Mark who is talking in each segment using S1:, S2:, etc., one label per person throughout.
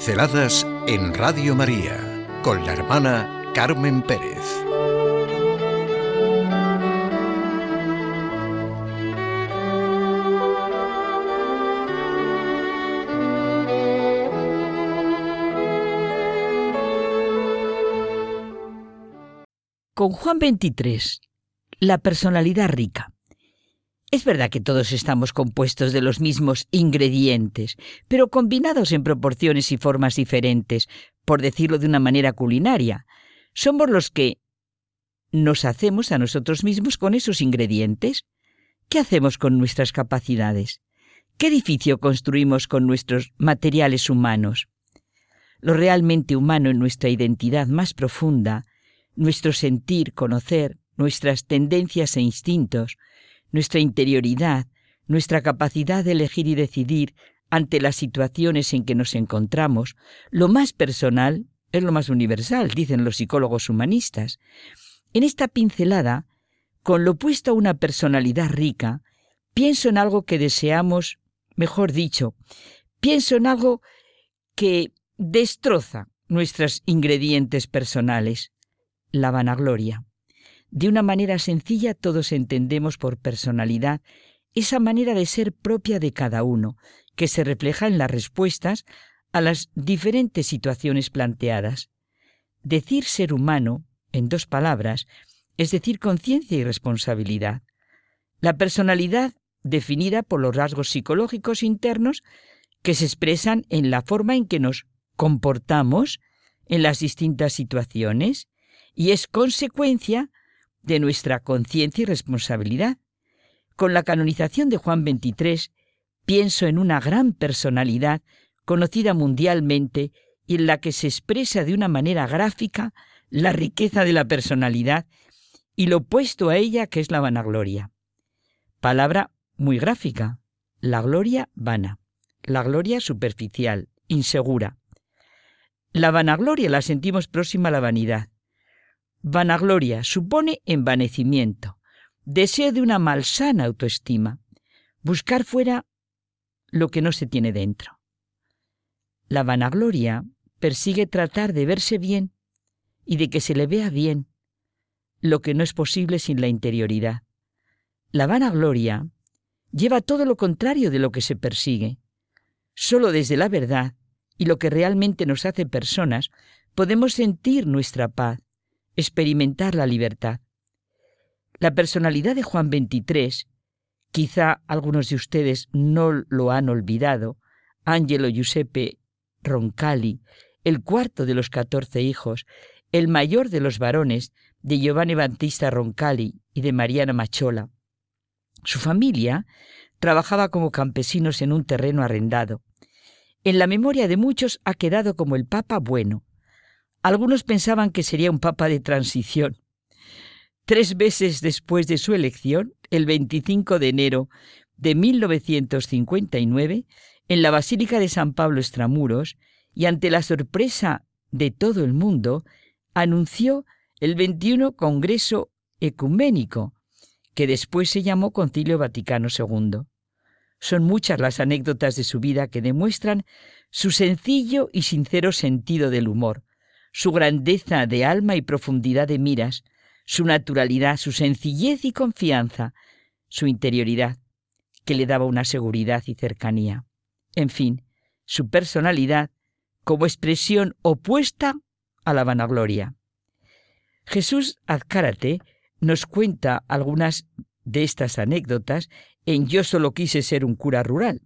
S1: Pinceladas en Radio María con la hermana Carmen Pérez.
S2: Con Juan 23, la personalidad rica. Es verdad que todos estamos compuestos de los mismos ingredientes, pero combinados en proporciones y formas diferentes, por decirlo de una manera culinaria. Somos los que nos hacemos a nosotros mismos con esos ingredientes. ¿Qué hacemos con nuestras capacidades? ¿Qué edificio construimos con nuestros materiales humanos? Lo realmente humano en nuestra identidad más profunda, nuestro sentir, conocer, nuestras tendencias e instintos, nuestra interioridad, nuestra capacidad de elegir y decidir ante las situaciones en que nos encontramos, lo más personal es lo más universal, dicen los psicólogos humanistas. En esta pincelada, con lo opuesto a una personalidad rica, pienso en algo que deseamos, mejor dicho, pienso en algo que destroza nuestros ingredientes personales, la vanagloria. De una manera sencilla todos entendemos por personalidad esa manera de ser propia de cada uno, que se refleja en las respuestas a las diferentes situaciones planteadas. Decir ser humano, en dos palabras, es decir conciencia y responsabilidad. La personalidad, definida por los rasgos psicológicos internos que se expresan en la forma en que nos comportamos en las distintas situaciones, y es consecuencia de nuestra conciencia y responsabilidad. Con la canonización de Juan XXIII pienso en una gran personalidad conocida mundialmente y en la que se expresa de una manera gráfica la riqueza de la personalidad y lo opuesto a ella que es la vanagloria. Palabra muy gráfica, la gloria vana, la gloria superficial, insegura. La vanagloria la sentimos próxima a la vanidad. Vanagloria supone envanecimiento, deseo de una malsana autoestima, buscar fuera lo que no se tiene dentro. La vanagloria persigue tratar de verse bien y de que se le vea bien, lo que no es posible sin la interioridad. La vanagloria lleva todo lo contrario de lo que se persigue. Solo desde la verdad y lo que realmente nos hace personas podemos sentir nuestra paz, experimentar la libertad. La personalidad de Juan XXIII, quizá algunos de ustedes no lo han olvidado, Angelo Giuseppe Roncalli, el cuarto de los catorce hijos, el mayor de los varones de Giovanni Battista Roncalli y de Mariana Machola. Su familia trabajaba como campesinos en un terreno arrendado. En la memoria de muchos ha quedado como el Papa bueno, algunos pensaban que sería un papa de transición. Tres meses después de su elección, el 25 de enero de 1959, en la Basílica de San Pablo Extramuros, y ante la sorpresa de todo el mundo, anunció el 21 Congreso Ecuménico, que después se llamó Concilio Vaticano II. Son muchas las anécdotas de su vida que demuestran su sencillo y sincero sentido del humor, su grandeza de alma y profundidad de miras, su naturalidad, su sencillez y confianza, su interioridad, que le daba una seguridad y cercanía. En fin, su personalidad como expresión opuesta a la vanagloria. Jesús Azcárate nos cuenta algunas de estas anécdotas en Yo solo quise ser un cura rural.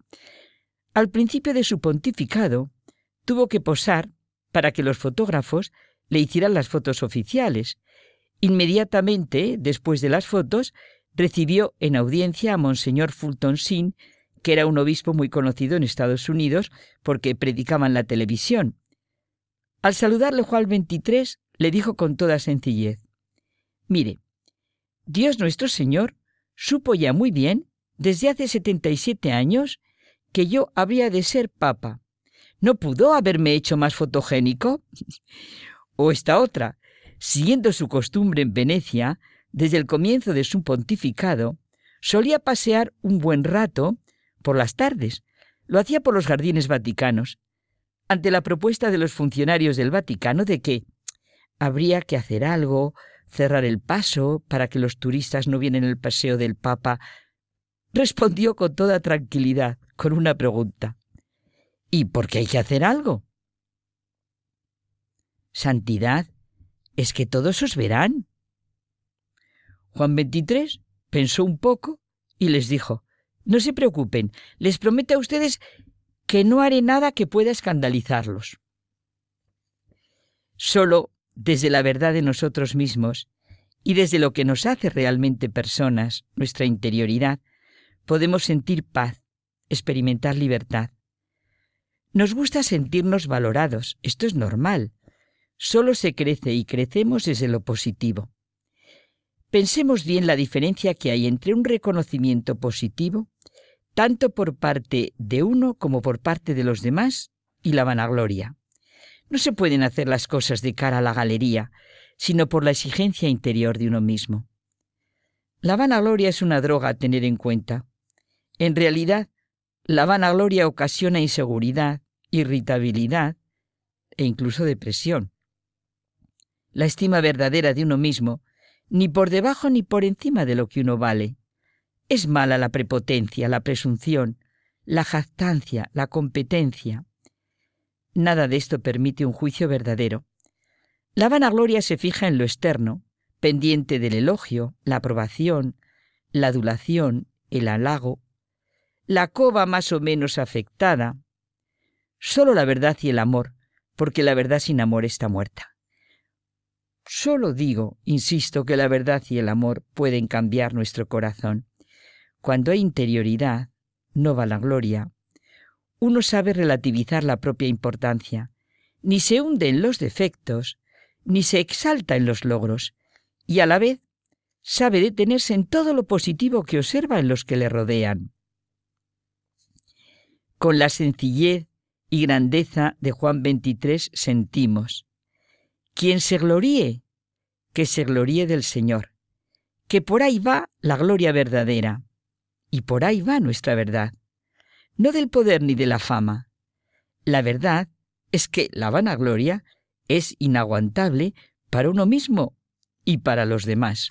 S2: Al principio de su pontificado, tuvo que posar para que los fotógrafos le hicieran las fotos oficiales. Inmediatamente, después de las fotos, recibió en audiencia a Monseñor Fulton Sin, que era un obispo muy conocido en Estados Unidos porque predicaba en la televisión. Al saludarle Juan 23, le dijo con toda sencillez, Mire, Dios nuestro Señor supo ya muy bien, desde hace 77 años, que yo habría de ser papa ¿No pudo haberme hecho más fotogénico? o esta otra, siguiendo su costumbre en Venecia, desde el comienzo de su pontificado, solía pasear un buen rato por las tardes. Lo hacía por los jardines vaticanos. ante la propuesta de los funcionarios del Vaticano de que habría que hacer algo, cerrar el paso para que los turistas no vienen el paseo del Papa, respondió con toda tranquilidad con una pregunta. ¿Y por qué hay que hacer algo? Santidad, es que todos os verán. Juan XXIII pensó un poco y les dijo, no se preocupen, les prometo a ustedes que no haré nada que pueda escandalizarlos. Solo desde la verdad de nosotros mismos y desde lo que nos hace realmente personas, nuestra interioridad, podemos sentir paz, experimentar libertad. Nos gusta sentirnos valorados, esto es normal. Solo se crece y crecemos desde lo positivo. Pensemos bien la diferencia que hay entre un reconocimiento positivo, tanto por parte de uno como por parte de los demás, y la vanagloria. No se pueden hacer las cosas de cara a la galería, sino por la exigencia interior de uno mismo. La vanagloria es una droga a tener en cuenta. En realidad, la vanagloria ocasiona inseguridad, irritabilidad e incluso depresión. La estima verdadera de uno mismo ni por debajo ni por encima de lo que uno vale. Es mala la prepotencia, la presunción, la jactancia, la competencia. Nada de esto permite un juicio verdadero. La vanagloria se fija en lo externo, pendiente del elogio, la aprobación, la adulación, el halago, la cova más o menos afectada. Solo la verdad y el amor, porque la verdad sin amor está muerta. Solo digo, insisto, que la verdad y el amor pueden cambiar nuestro corazón. Cuando hay interioridad, no va la gloria, uno sabe relativizar la propia importancia, ni se hunde en los defectos, ni se exalta en los logros, y a la vez sabe detenerse en todo lo positivo que observa en los que le rodean. Con la sencillez y grandeza de Juan XXIII sentimos, quien se gloríe, que se gloríe del Señor, que por ahí va la gloria verdadera, y por ahí va nuestra verdad, no del poder ni de la fama. La verdad es que la vanagloria es inaguantable para uno mismo y para los demás.